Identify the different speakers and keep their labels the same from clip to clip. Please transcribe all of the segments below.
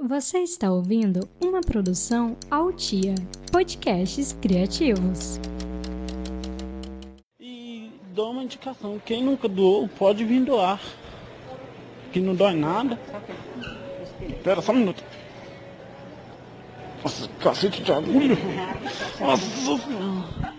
Speaker 1: Você está ouvindo uma produção Altia Podcasts Criativos.
Speaker 2: E dou uma indicação: quem nunca doou, pode vir doar. Que não dói nada. Espera só um minuto. Nossa, cacete de agulha. Nossa.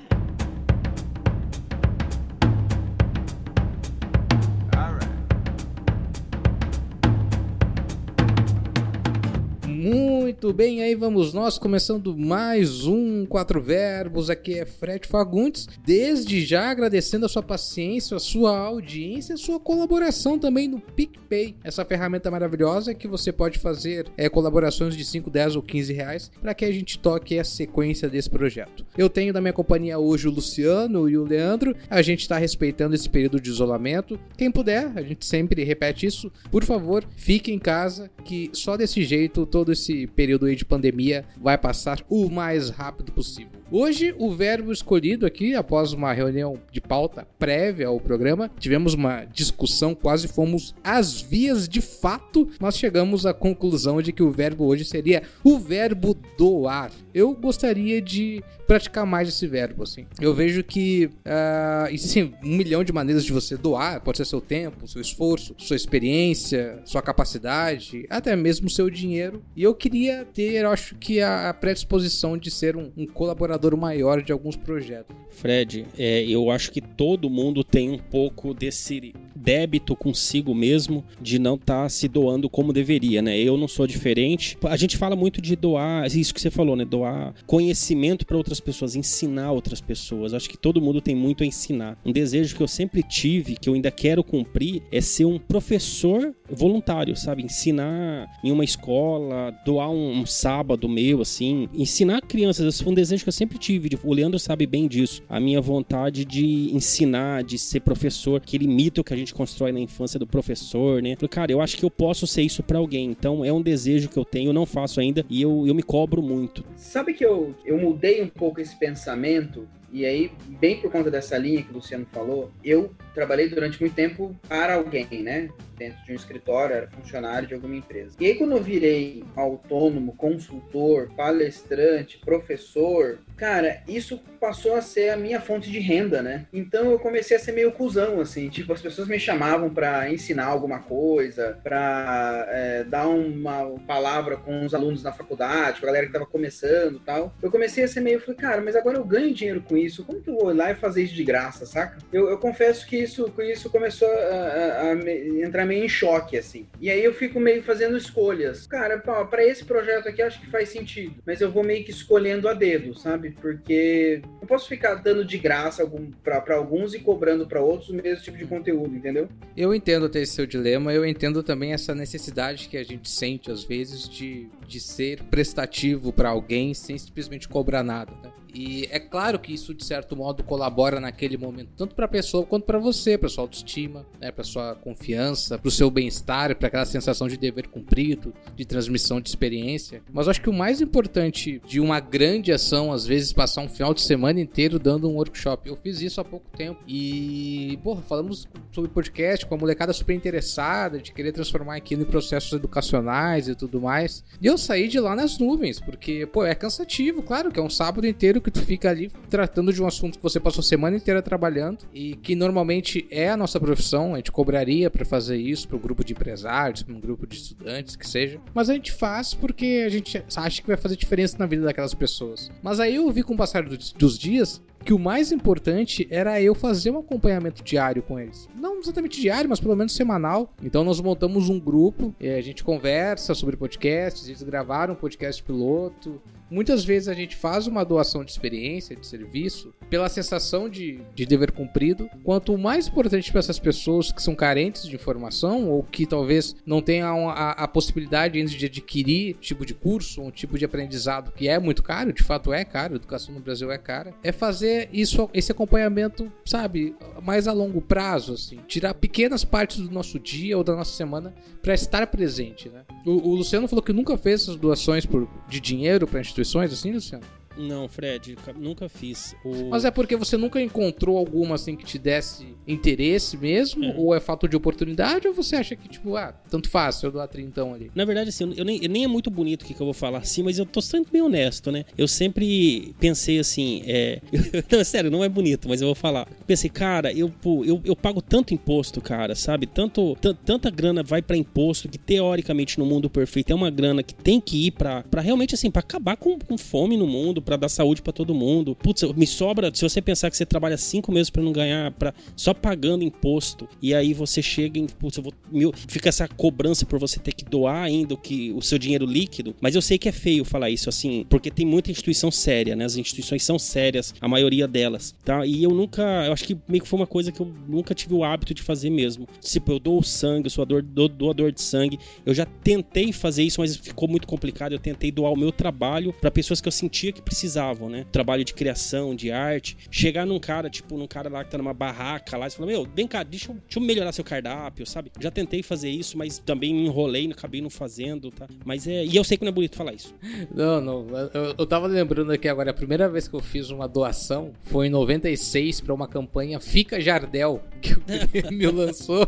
Speaker 3: Muito bem, aí vamos nós começando mais um Quatro Verbos. Aqui é Fred Fagundes. Desde já agradecendo a sua paciência, a sua audiência, a sua colaboração também no PicPay, essa ferramenta maravilhosa que você pode fazer é, colaborações de 5, 10 ou 15 reais para que a gente toque a sequência desse projeto. Eu tenho da minha companhia hoje o Luciano e o Leandro. A gente está respeitando esse período de isolamento. Quem puder, a gente sempre repete isso. Por favor, fique em casa, que só desse jeito todo esse período período aí de pandemia vai passar o mais rápido possível. Hoje, o verbo escolhido aqui, após uma reunião de pauta prévia ao programa, tivemos uma discussão, quase fomos às vias de fato, mas chegamos à conclusão de que o verbo hoje seria o verbo doar. Eu gostaria de praticar mais esse verbo, assim. Eu vejo que uh, existem um milhão de maneiras de você doar, pode ser seu tempo, seu esforço, sua experiência, sua capacidade, até mesmo seu dinheiro. E eu queria ter, acho que a predisposição de ser um, um colaborador maior de alguns projetos.
Speaker 4: Fred, é, eu acho que todo mundo tem um pouco desse débito consigo mesmo de não estar tá se doando como deveria, né? Eu não sou diferente. A gente fala muito de doar, isso que você falou, né? Doar conhecimento para outras pessoas, ensinar outras pessoas. Acho que todo mundo tem muito a ensinar. Um desejo que eu sempre tive, que eu ainda quero cumprir, é ser um professor voluntário, sabe? Ensinar em uma escola, doar um, um sábado meu, assim, ensinar crianças. Esse foi um desejo que eu sempre tive. O Leandro sabe bem disso. A minha vontade de ensinar, de ser professor, aquele mito que a gente gente constrói na infância do professor, né? Falei, cara, eu acho que eu posso ser isso para alguém. Então é um desejo que eu tenho, eu não faço ainda e eu, eu me cobro muito.
Speaker 5: Sabe que eu, eu mudei um pouco esse pensamento e aí, bem por conta dessa linha que o Luciano falou, eu trabalhei durante muito tempo para alguém, né? Dentro de um escritório, era funcionário de alguma empresa. E aí, quando eu virei autônomo, consultor, palestrante, professor, cara, isso passou a ser a minha fonte de renda, né? Então eu comecei a ser meio cuzão, assim. Tipo, as pessoas me chamavam para ensinar alguma coisa, para é, dar uma palavra com os alunos na faculdade, com a galera que tava começando tal. Eu comecei a ser meio, falei, cara, mas agora eu ganho dinheiro com isso. Como que eu vou lá e fazer isso de graça, saca? Eu, eu confesso que isso, isso começou a, a, a entrar meio em choque, assim. E aí eu fico meio fazendo escolhas. Cara, para esse projeto aqui acho que faz sentido, mas eu vou meio que escolhendo a dedo, sabe? Porque não posso ficar dando de graça para alguns e cobrando para outros o mesmo tipo de conteúdo, entendeu?
Speaker 3: Eu entendo até esse seu dilema, eu entendo também essa necessidade que a gente sente às vezes de, de ser prestativo para alguém sem simplesmente cobrar nada, né? E é claro que isso, de certo modo, colabora naquele momento, tanto para a pessoa quanto para você, para sua autoestima, né, para sua confiança, para o seu bem-estar, para aquela sensação de dever cumprido, de transmissão de experiência. Mas eu acho que o mais importante de uma grande ação, às vezes, passar um final de semana inteiro dando um workshop. Eu fiz isso há pouco tempo e, porra, falamos sobre podcast com a molecada super interessada, de querer transformar aquilo em processos educacionais e tudo mais. E eu saí de lá nas nuvens, porque, pô, é cansativo, claro que é um sábado inteiro que tu fica ali tratando de um assunto que você passou a semana inteira trabalhando e que normalmente é a nossa profissão, a gente cobraria para fazer isso para um grupo de empresários, para um grupo de estudantes, que seja. Mas a gente faz porque a gente acha que vai fazer diferença na vida daquelas pessoas. Mas aí eu vi com o passar dos dias que o mais importante era eu fazer um acompanhamento diário com eles. Não exatamente diário, mas pelo menos semanal. Então nós montamos um grupo, a gente conversa sobre podcasts, eles gravaram um podcast piloto, Muitas vezes a gente faz uma doação de experiência, de serviço, pela sensação de, de dever cumprido. Quanto mais importante para essas pessoas que são carentes de informação ou que talvez não tenham a, a possibilidade ainda de adquirir tipo de curso, um tipo de aprendizado que é muito caro, de fato é caro, educação no Brasil é cara, é fazer isso, esse acompanhamento, sabe, mais a longo prazo, assim, tirar pequenas partes do nosso dia ou da nossa semana para estar presente, né? O, o, Luciano falou que nunca fez essas doações por, de dinheiro para instituições, assim, Luciano?
Speaker 4: Não, Fred, nunca fiz.
Speaker 3: O... Mas é porque você nunca encontrou alguma assim que te desse interesse mesmo? É. Ou é falta de oportunidade? Ou você acha que, tipo, ah, tanto faz, eu dou a trintão ali?
Speaker 4: Na verdade, assim, eu nem, eu nem é muito bonito o que, que eu vou falar assim, mas eu tô sempre bem honesto, né? Eu sempre pensei assim, é. não, sério, não é bonito, mas eu vou falar. Pensei, cara, eu, pô, eu, eu pago tanto imposto, cara, sabe? Tanto, tanta grana vai para imposto que teoricamente no mundo perfeito é uma grana que tem que ir para realmente assim, para acabar com, com fome no mundo, para dar saúde para todo mundo. Putz, me sobra, se você pensar que você trabalha cinco meses para não ganhar, para só pagando imposto, e aí você chega em, putz, eu vou, meu, fica essa cobrança por você ter que doar ainda o, que, o seu dinheiro líquido. Mas eu sei que é feio falar isso assim, porque tem muita instituição séria, né? As instituições são sérias, a maioria delas, tá? E eu nunca, eu acho que meio que foi uma coisa que eu nunca tive o hábito de fazer mesmo. Tipo, eu dou sangue, eu sou doador, doador de sangue. Eu já tentei fazer isso, mas ficou muito complicado. Eu tentei doar o meu trabalho para pessoas que eu sentia que precisavam, né? Trabalho de criação, de arte. Chegar num cara, tipo, num cara lá que tá numa barraca lá e falar: Meu, vem cá, deixa eu, deixa eu melhorar seu cardápio, sabe? Já tentei fazer isso, mas também me enrolei, acabei não fazendo, tá? Mas é. E eu sei que não é bonito falar isso.
Speaker 3: Não, não. Eu, eu tava lembrando aqui agora, a primeira vez que eu fiz uma doação foi em 96 para uma campanha Fica Jardel, que o Grêmio lançou.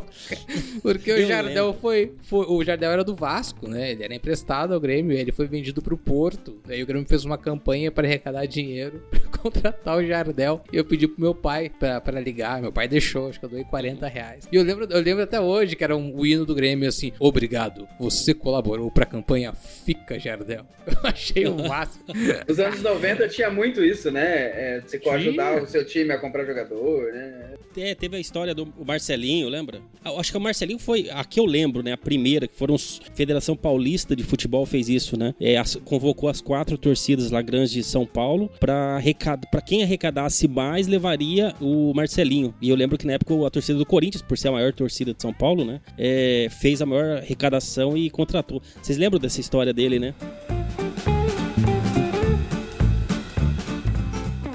Speaker 3: Porque o Jardel foi, foi, O Jardel era do Vasco, né? Ele era emprestado ao Grêmio, ele foi vendido pro Porto. Daí o Grêmio fez uma campanha para arrecadar dinheiro contratar o Jardel. E eu pedi pro meu pai para ligar. Meu pai deixou, acho que eu doei 40 reais. E eu lembro, eu lembro até hoje que era um, o hino do Grêmio assim: Obrigado, você colaborou pra campanha Fica Jardel. Eu achei o máximo.
Speaker 5: Nos anos 90 tinha muito isso, né? É, você ajudar o seu time a comprar jogador, né?
Speaker 4: É, teve a história do Marcelinho, lembra? Acho que o Marcelinho foi, a que eu lembro, né? A primeira, que foram os Federação Paulista de Futebol fez isso, né? É, as, convocou as quatro torcidas lá grandes de São Paulo para arrecad, pra quem arrecadasse mais levaria o Marcelinho. E eu lembro que na época a torcida do Corinthians, por ser a maior torcida de São Paulo, né? É, fez a maior arrecadação e contratou. Vocês lembram dessa história dele, né?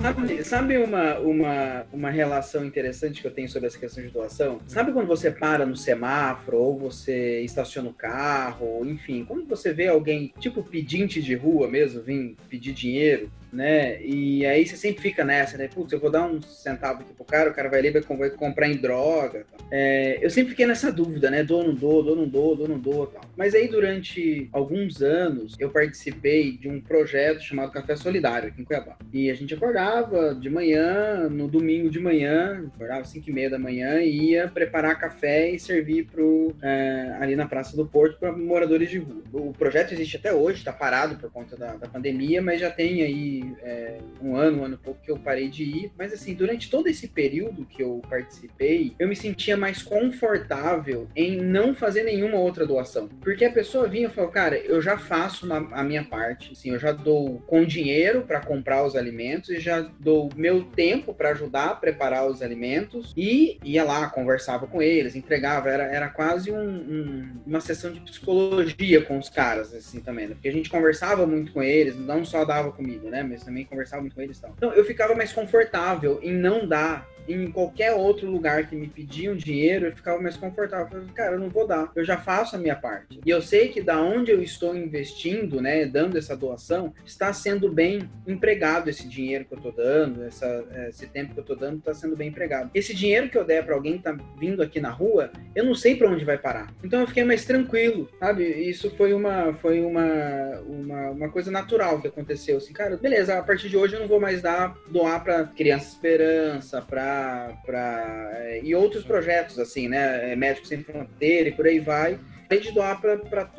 Speaker 5: Sabe, sabe uma, uma, uma relação interessante que eu tenho sobre essa questão de doação? Sabe quando você para no semáforo, ou você estaciona o carro, enfim, quando você vê alguém, tipo pedinte de rua mesmo, vir pedir dinheiro, né? E aí você sempre fica nessa, né? Putz, eu vou dar um centavo aqui pro cara, o cara vai ali, vai comprar em droga. É, eu sempre fiquei nessa dúvida, né? Dou, não dou, dou, não dou, dou, não dou tal. Mas aí, durante alguns anos, eu participei de um projeto chamado Café Solidário aqui em Cuiabá. E a gente acordava de manhã, no domingo de manhã, acordava às 5 e meia da manhã e ia preparar café e servir pro, é, ali na Praça do Porto para moradores de rua. O projeto existe até hoje, está parado por conta da, da pandemia, mas já tem aí é, um ano, um ano e pouco que eu parei de ir. Mas assim, durante todo esse período que eu participei, eu me sentia mais confortável em não fazer nenhuma outra doação. Porque a pessoa vinha e falou, cara, eu já faço na, a minha parte. Assim, eu já dou com dinheiro para comprar os alimentos e já dou meu tempo para ajudar a preparar os alimentos e ia lá, conversava com eles, entregava. Era, era quase um, um, uma sessão de psicologia com os caras, assim, também. Né? Porque a gente conversava muito com eles, não só dava comida, né? Mas também conversava muito com eles e tal. Então eu ficava mais confortável em não dar em qualquer outro lugar que me pediam dinheiro, eu ficava mais confortável. Eu falei, cara, eu não vou dar, eu já faço a minha parte. E eu sei que da onde eu estou investindo, né, dando essa doação, está sendo bem empregado esse dinheiro que eu estou dando, essa, esse tempo que eu estou dando está sendo bem empregado. Esse dinheiro que eu der para alguém que tá vindo aqui na rua, eu não sei para onde vai parar. Então eu fiquei mais tranquilo, sabe? Isso foi uma foi uma, uma, uma coisa natural que aconteceu. Assim, cara, beleza, a partir de hoje eu não vou mais dar doar para Criança Esperança, para para é, e outros projetos assim, né, é, Médicos Sem Fronteira e por aí vai de doar para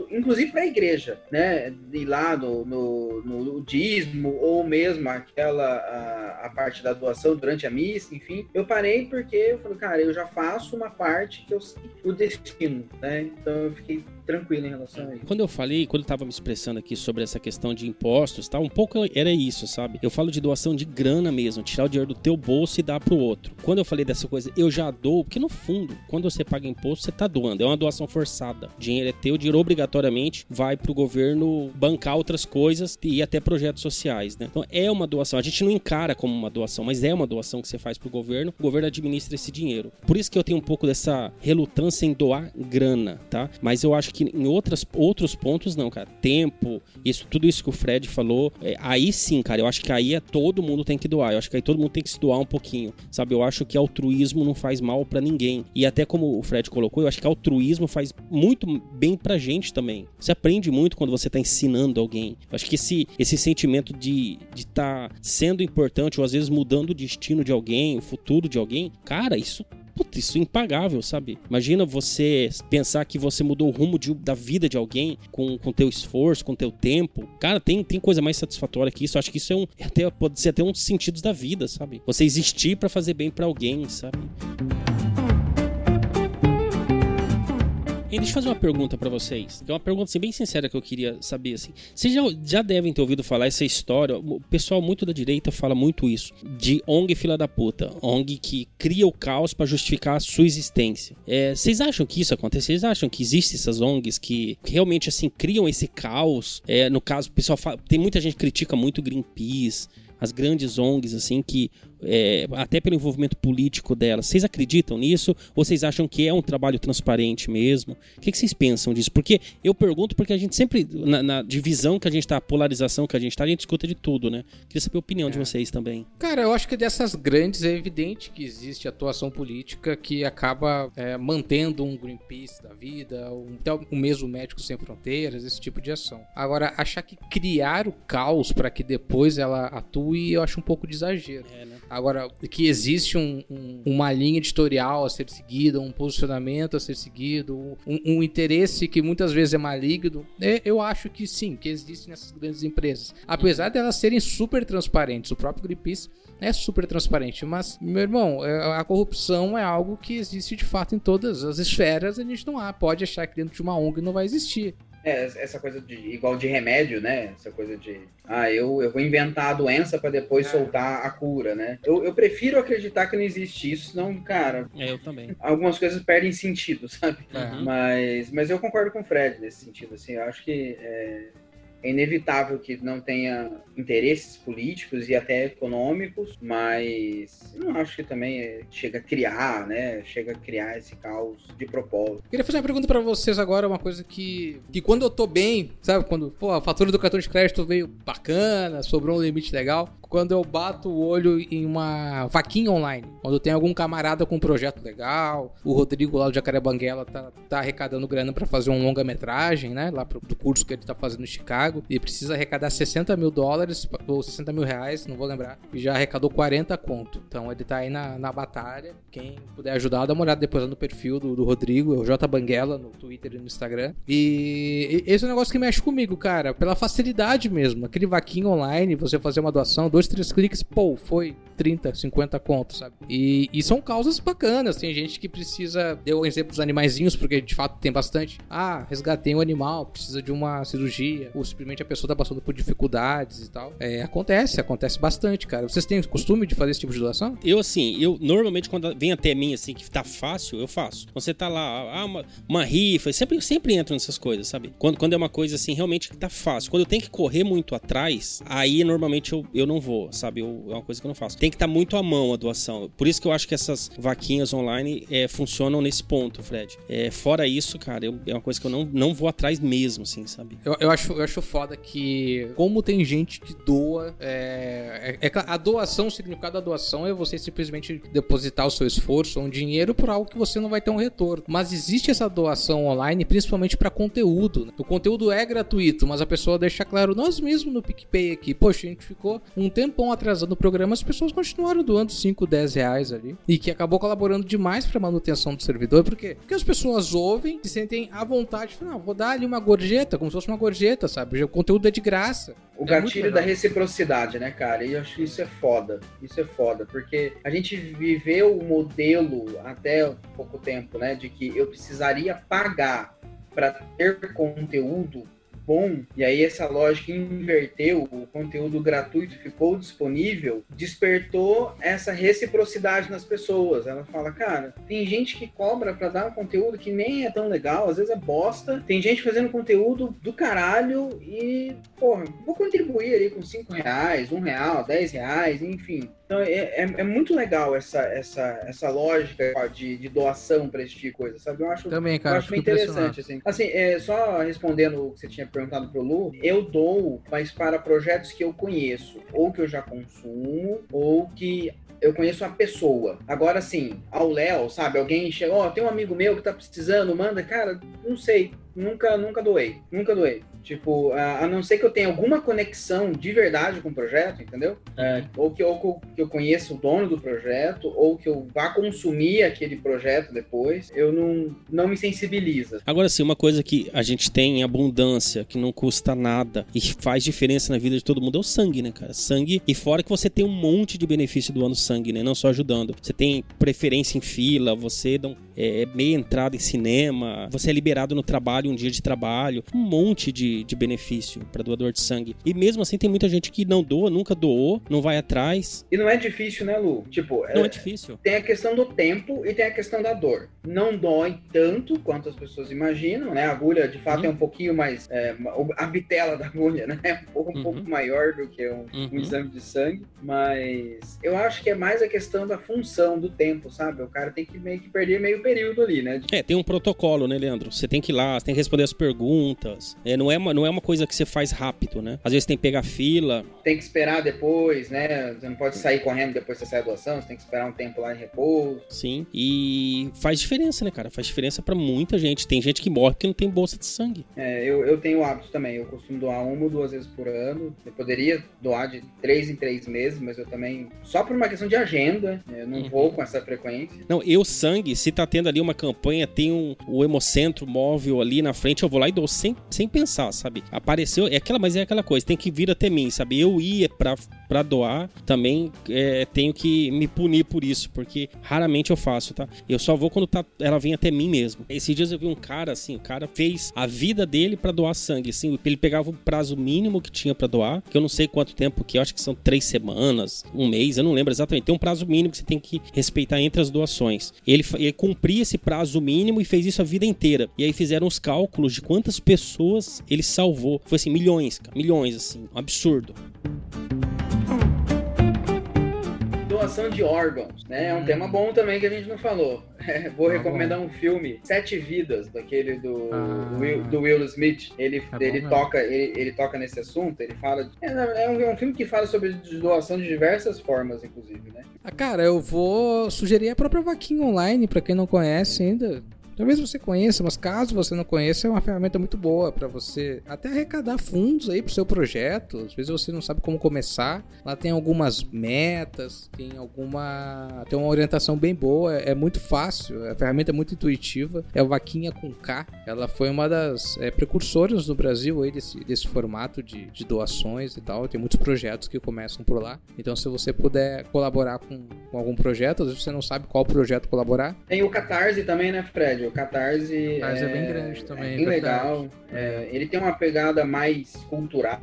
Speaker 5: inclusive para a igreja, né? Ir lá no, no, no dízimo ou mesmo aquela a, a, parte da doação durante a missa, enfim. Eu parei porque eu falei, cara, eu já faço uma parte que eu sei o destino, né? Então eu fiquei tranquilo em relação a isso.
Speaker 4: Quando eu falei, quando eu tava me expressando aqui sobre essa questão de impostos, tá? Um pouco era isso, sabe? Eu falo de doação de grana mesmo, tirar o dinheiro do teu bolso e dar pro outro. Quando eu falei dessa coisa, eu já dou, porque no fundo, quando você paga imposto, você tá doando, é uma doação forçada. O dinheiro é teu, o dinheiro obrigatoriamente vai para o governo bancar outras coisas e até projetos sociais, né? Então é uma doação. A gente não encara como uma doação, mas é uma doação que você faz para o governo. O governo administra esse dinheiro. Por isso que eu tenho um pouco dessa relutância em doar grana, tá? Mas eu acho que em outras, outros pontos não, cara. Tempo, isso, tudo isso que o Fred falou, é, aí sim, cara. Eu acho que aí é todo mundo tem que doar. Eu acho que aí todo mundo tem que se doar um pouquinho, sabe? Eu acho que altruísmo não faz mal para ninguém. E até como o Fred colocou, eu acho que altruísmo faz muito bem pra gente também. Você aprende muito quando você tá ensinando alguém. Eu acho que esse, esse sentimento de estar tá sendo importante ou às vezes mudando o destino de alguém, o futuro de alguém, cara, isso Puta, isso é impagável, sabe? Imagina você pensar que você mudou o rumo de, da vida de alguém com, com teu esforço, com teu tempo. Cara, tem, tem coisa mais satisfatória que isso. Acho que isso é um. Até, pode ser até um dos sentidos da vida, sabe? Você existir para fazer bem para alguém, sabe? E deixa eu fazer uma pergunta para vocês. É uma pergunta assim, bem sincera que eu queria saber. Assim. Vocês já, já devem ter ouvido falar essa história. O pessoal muito da direita fala muito isso. De ONG fila da puta. ONG que cria o caos para justificar a sua existência. É, vocês acham que isso acontece? Vocês acham que existem essas ONGs que realmente assim criam esse caos? É, no caso, o pessoal fala, tem muita gente que critica muito Greenpeace as grandes ONGs, assim, que é, até pelo envolvimento político delas. Vocês acreditam nisso? Ou vocês acham que é um trabalho transparente mesmo? O que, que vocês pensam disso? Porque eu pergunto porque a gente sempre, na, na divisão que a gente está, polarização que a gente está, a gente escuta de tudo, né? Queria saber a opinião é. de vocês também.
Speaker 3: Cara, eu acho que dessas grandes é evidente que existe atuação política que acaba é, mantendo um Greenpeace da vida, um, até o mesmo Médicos Sem Fronteiras, esse tipo de ação. Agora, achar que criar o caos para que depois ela atue, eu acho um pouco de exagero. É, né? Agora, que existe um, um, uma linha editorial a ser seguida, um posicionamento a ser seguido, um, um interesse que muitas vezes é maligno, é, eu acho que sim, que existe nessas grandes empresas. Apesar de elas serem super transparentes, o próprio Greenpeace é super transparente, mas, meu irmão, é, a corrupção é algo que existe de fato em todas as esferas, a gente não há, pode achar que dentro de uma ONG não vai existir.
Speaker 5: É, essa coisa de igual de remédio, né? Essa coisa de ah, eu, eu vou inventar a doença para depois é. soltar a cura, né? Eu, eu prefiro acreditar que não existe isso, senão, cara.
Speaker 4: É, eu também.
Speaker 5: Algumas coisas perdem sentido, sabe? Uhum. Mas, mas eu concordo com o Fred nesse sentido, assim. Eu acho que é, é inevitável que não tenha interesses políticos e até econômicos, mas não acho que também chega a criar, né? Chega a criar esse caos de propósito.
Speaker 3: Queria fazer uma pergunta para vocês agora, uma coisa que, que quando eu tô bem, sabe? Quando pô, a fatura do cartão de crédito veio bacana, sobrou um limite legal. Quando eu bato o olho em uma vaquinha online, quando tem algum camarada com um projeto legal, o Rodrigo lá do Jacaré Banguela tá, tá arrecadando grana para fazer um longa-metragem, né? Lá pro, do curso que ele tá fazendo em Chicago e precisa arrecadar 60 mil dólares ou 60 mil reais, não vou lembrar, e já arrecadou 40 conto. Então ele tá aí na, na batalha. Quem puder ajudar, dá uma olhada depois no perfil do, do Rodrigo, é o J Banguela, no Twitter e no Instagram. E, e esse é um negócio que mexe comigo, cara, pela facilidade mesmo. Aquele vaquinho online, você fazer uma doação, dois, três cliques, pô, foi 30, 50 contos, sabe? E, e são causas bacanas. Tem gente que precisa. Deu exemplo dos animaizinhos, porque de fato tem bastante. Ah, resgatei um animal, precisa de uma cirurgia. Ou simplesmente a pessoa tá passando por dificuldades e tal. É, acontece, acontece bastante, cara. Vocês têm costume de fazer esse tipo de doação?
Speaker 4: Eu, assim, eu normalmente quando vem até mim, assim, que tá fácil, eu faço. Você tá lá, ah, uma, uma rifa, sempre, sempre entro nessas coisas, sabe? Quando, quando é uma coisa assim, realmente que tá fácil. Quando eu tenho que correr muito atrás, aí normalmente eu, eu não vou, sabe? Eu, é uma coisa que eu não faço. Tem que estar tá muito à mão a doação. Por isso que eu acho que essas vaquinhas online é, funcionam nesse ponto, Fred. É, fora isso, cara, eu, é uma coisa que eu não, não vou atrás mesmo, assim, sabe?
Speaker 3: Eu, eu, acho, eu acho foda que, como tem gente que doa, é, é, é, a doação, o significado da doação é você simplesmente depositar o seu esforço, um dinheiro, por algo que você não vai ter um retorno. Mas existe essa doação online, principalmente para conteúdo. Né? O conteúdo é gratuito, mas a pessoa deixa claro, nós mesmos no PicPay aqui, poxa, a gente ficou um tempão atrasando o programa, as pessoas continuaram doando 5, 10 reais ali. E que acabou colaborando demais para manutenção do servidor. Por quê? Porque as pessoas ouvem, se sentem à vontade, não, vou dar ali uma gorjeta, como se fosse uma gorjeta, sabe? O conteúdo é de graça.
Speaker 5: O é gatilho da reciprocidade, né, cara? E eu acho que isso é foda. Isso é foda, porque a gente viveu o modelo até pouco tempo, né, de que eu precisaria pagar para ter conteúdo bom, e aí essa lógica inverteu, o conteúdo gratuito ficou disponível, despertou essa reciprocidade nas pessoas. Ela fala, cara, tem gente que cobra para dar um conteúdo que nem é tão legal, às vezes é bosta. Tem gente fazendo conteúdo do caralho e, porra, vou contribuir ali com 5 reais, 1 um real, 10 reais, enfim. Então é, é, é, muito legal essa, essa, essa lógica de, de doação para esse tipo de coisa, sabe? Eu acho,
Speaker 3: Também, cara,
Speaker 5: eu acho bem interessante. Assim, assim é, só respondendo o que você tinha perguntado pro Lu, eu dou, mas para projetos que eu conheço, ou que eu já consumo, ou que eu conheço a pessoa. Agora sim, ao Léo, sabe? Alguém chegou, ó, oh, tem um amigo meu que tá precisando, manda, cara, não sei, nunca, nunca doei, nunca doei. Tipo, a, a, não ser que eu tenha alguma conexão de verdade com o projeto, entendeu? É, ou, que, ou que eu conheça o dono do projeto, ou que eu vá consumir aquele projeto depois, eu não, não me sensibiliza.
Speaker 4: Agora sim, uma coisa que a gente tem em abundância, que não custa nada e faz diferença na vida de todo mundo é o sangue, né, cara? Sangue. E fora que você tem um monte de benefício do ano sangue, né? Não só ajudando. Você tem preferência em fila, você dá um, é, é meia entrada em cinema, você é liberado no trabalho, um dia de trabalho, um monte de de, benefício para doador de sangue. E mesmo assim tem muita gente que não doa, nunca doou, não vai atrás.
Speaker 5: E não é difícil, né, Lu? Tipo,
Speaker 4: não é, é difícil.
Speaker 5: Tem a questão do tempo e tem a questão da dor. Não dói tanto quanto as pessoas imaginam, né? A agulha, de fato, uhum. é um pouquinho mais. É, a bitela da agulha, né? É um pouco, um uhum. pouco maior do que um, uhum. um, exame de sangue. Mas eu acho que é mais a questão da função, do tempo, sabe? O cara tem que meio que perder meio período ali, né?
Speaker 4: É, tem um protocolo, né, Leandro? Você tem que ir lá, você tem responder as perguntas. É, não é uma, não é uma coisa que você faz rápido, né? Às vezes tem que pegar fila.
Speaker 5: Tem que esperar depois, né? Você não pode sair correndo depois que você sai da doação, você tem que esperar um tempo lá em repouso.
Speaker 4: Sim, e faz diferença, né, cara? Faz diferença para muita gente. Tem gente que morre porque não tem bolsa de sangue.
Speaker 5: É, eu, eu tenho hábito também. Eu costumo doar uma ou duas vezes por ano. Eu poderia doar de três em três meses, mas eu também. Só por uma questão de agenda, eu não uhum. vou com essa frequência.
Speaker 4: Não, eu sangue, se tá tendo ali uma campanha, tem um, o hemocentro móvel ali na frente, eu vou lá e dou sem, sem pensar, sabe? Apareceu, é aquela, mas é aquela coisa, tem que vir até mim, sabe? Eu ia pra, pra doar, também é, tenho que me punir por isso, porque raramente eu faço, tá? Eu só vou quando tá, ela vem até mim mesmo. Esses dias eu vi um cara, assim, o cara fez a vida dele para doar sangue, assim, ele pegava o prazo mínimo que tinha para doar, que eu não sei quanto tempo que, acho que são três semanas, um mês, eu não lembro exatamente. Tem um prazo mínimo que você tem que respeitar entre as doações. Ele, ele cumpria esse prazo mínimo e fez isso a vida inteira. E aí fizeram os cálculos de quantas pessoas ele salvou. Foi assim, milhões, cara, milhões, assim, um absurdo
Speaker 5: doação de órgãos, né? É um hum. tema bom também que a gente não falou. É, vou tá recomendar um filme, Sete Vidas, daquele do, ah. Will, do Will Smith. Ele, é ele, toca, ele, ele, toca nesse assunto, ele fala. De, é, é, um, é, um, filme que fala sobre doação de diversas formas, inclusive, né?
Speaker 3: Ah, cara, eu vou sugerir a própria vaquinha online, para quem não conhece ainda. Talvez você conheça, mas caso você não conheça, é uma ferramenta muito boa para você até arrecadar fundos aí pro seu projeto. Às vezes você não sabe como começar. Lá tem algumas metas, tem alguma. tem uma orientação bem boa, é muito fácil, a ferramenta é muito intuitiva. É o Vaquinha com K. Ela foi uma das é, precursoras no Brasil aí desse, desse formato de, de doações e tal. Tem muitos projetos que começam por lá. Então, se você puder colaborar com, com algum projeto, às vezes você não sabe qual projeto colaborar.
Speaker 5: Tem o Catarse também, né, Fred? O Catarse,
Speaker 3: Catarse é, é, bem grande também.
Speaker 5: É bem legal. É, ele tem uma pegada mais cultural,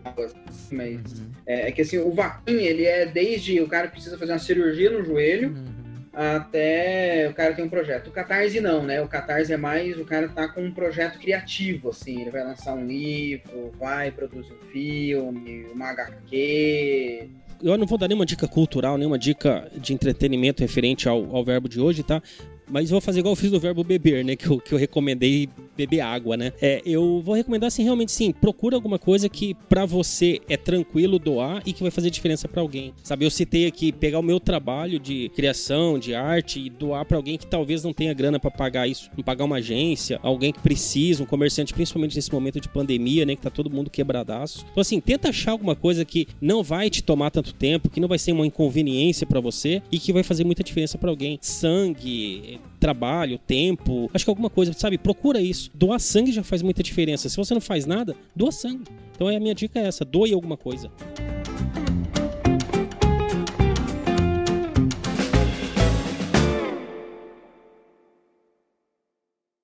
Speaker 5: assim, mas uhum. é, é, que assim, o Vaquim, ele é desde o cara precisa fazer uma cirurgia no joelho. Uhum até o cara tem um projeto. O Catarse não, né? O Catarse é mais o cara tá com um projeto criativo, assim. Ele vai lançar um livro, vai produzir um filme, uma HQ.
Speaker 4: Eu não vou dar nenhuma dica cultural, nenhuma dica de entretenimento referente ao, ao verbo de hoje, tá? Mas vou fazer igual eu fiz no verbo beber, né? Que eu, que eu recomendei beber água, né? É, eu vou recomendar assim, realmente sim, procura alguma coisa que para você é tranquilo doar e que vai fazer diferença para alguém. Sabe, eu citei aqui pegar o meu trabalho de criação, de arte e doar para alguém que talvez não tenha grana para pagar isso, não pagar uma agência, alguém que precisa, um comerciante, principalmente nesse momento de pandemia, né, que tá todo mundo quebradaço. Então assim, tenta achar alguma coisa que não vai te tomar tanto tempo, que não vai ser uma inconveniência para você e que vai fazer muita diferença para alguém. Sangue, trabalho, tempo, acho que alguma coisa, sabe? Procura isso. Doar sangue já faz muita diferença. Se você não faz nada, doa sangue. Então a minha dica é essa: doe alguma coisa.